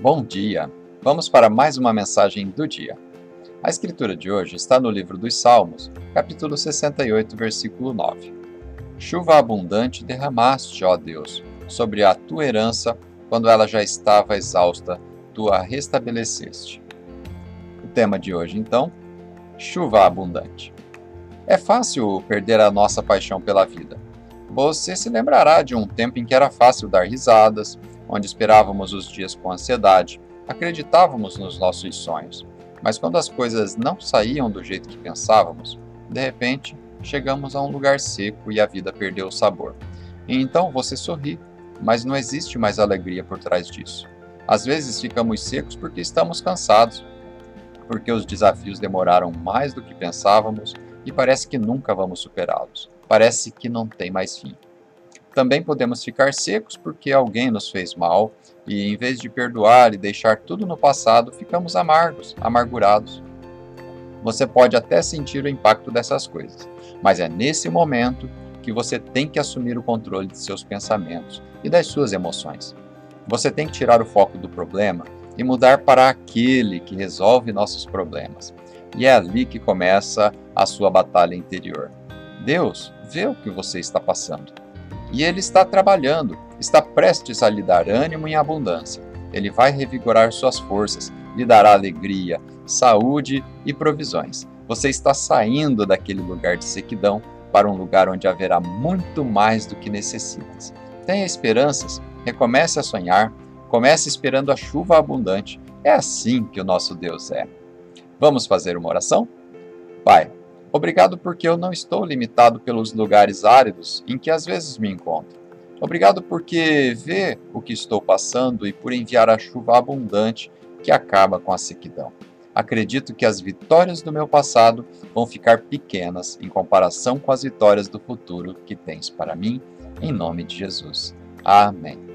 Bom dia! Vamos para mais uma mensagem do dia. A escritura de hoje está no livro dos Salmos, capítulo 68, versículo 9. Chuva abundante derramaste, ó Deus, sobre a tua herança, quando ela já estava exausta, tu a restabeleceste. O tema de hoje, então, chuva abundante. É fácil perder a nossa paixão pela vida. Você se lembrará de um tempo em que era fácil dar risadas, onde esperávamos os dias com ansiedade, acreditávamos nos nossos sonhos. Mas quando as coisas não saíam do jeito que pensávamos, de repente chegamos a um lugar seco e a vida perdeu o sabor. E então você sorri, mas não existe mais alegria por trás disso. Às vezes ficamos secos porque estamos cansados, porque os desafios demoraram mais do que pensávamos e parece que nunca vamos superá-los. Parece que não tem mais fim. Também podemos ficar secos porque alguém nos fez mal e, em vez de perdoar e deixar tudo no passado, ficamos amargos, amargurados. Você pode até sentir o impacto dessas coisas, mas é nesse momento que você tem que assumir o controle de seus pensamentos e das suas emoções. Você tem que tirar o foco do problema e mudar para aquele que resolve nossos problemas. E é ali que começa a sua batalha interior. Deus vê o que você está passando e ele está trabalhando, está prestes a lhe dar ânimo em abundância. Ele vai revigorar suas forças, lhe dará alegria, saúde e provisões. Você está saindo daquele lugar de sequidão para um lugar onde haverá muito mais do que necessitas. Tenha esperanças, recomece a sonhar, comece esperando a chuva abundante. É assim que o nosso Deus é. Vamos fazer uma oração? Pai, Obrigado porque eu não estou limitado pelos lugares áridos em que às vezes me encontro. Obrigado porque vê o que estou passando e por enviar a chuva abundante que acaba com a sequidão. Acredito que as vitórias do meu passado vão ficar pequenas em comparação com as vitórias do futuro que tens para mim, em nome de Jesus. Amém.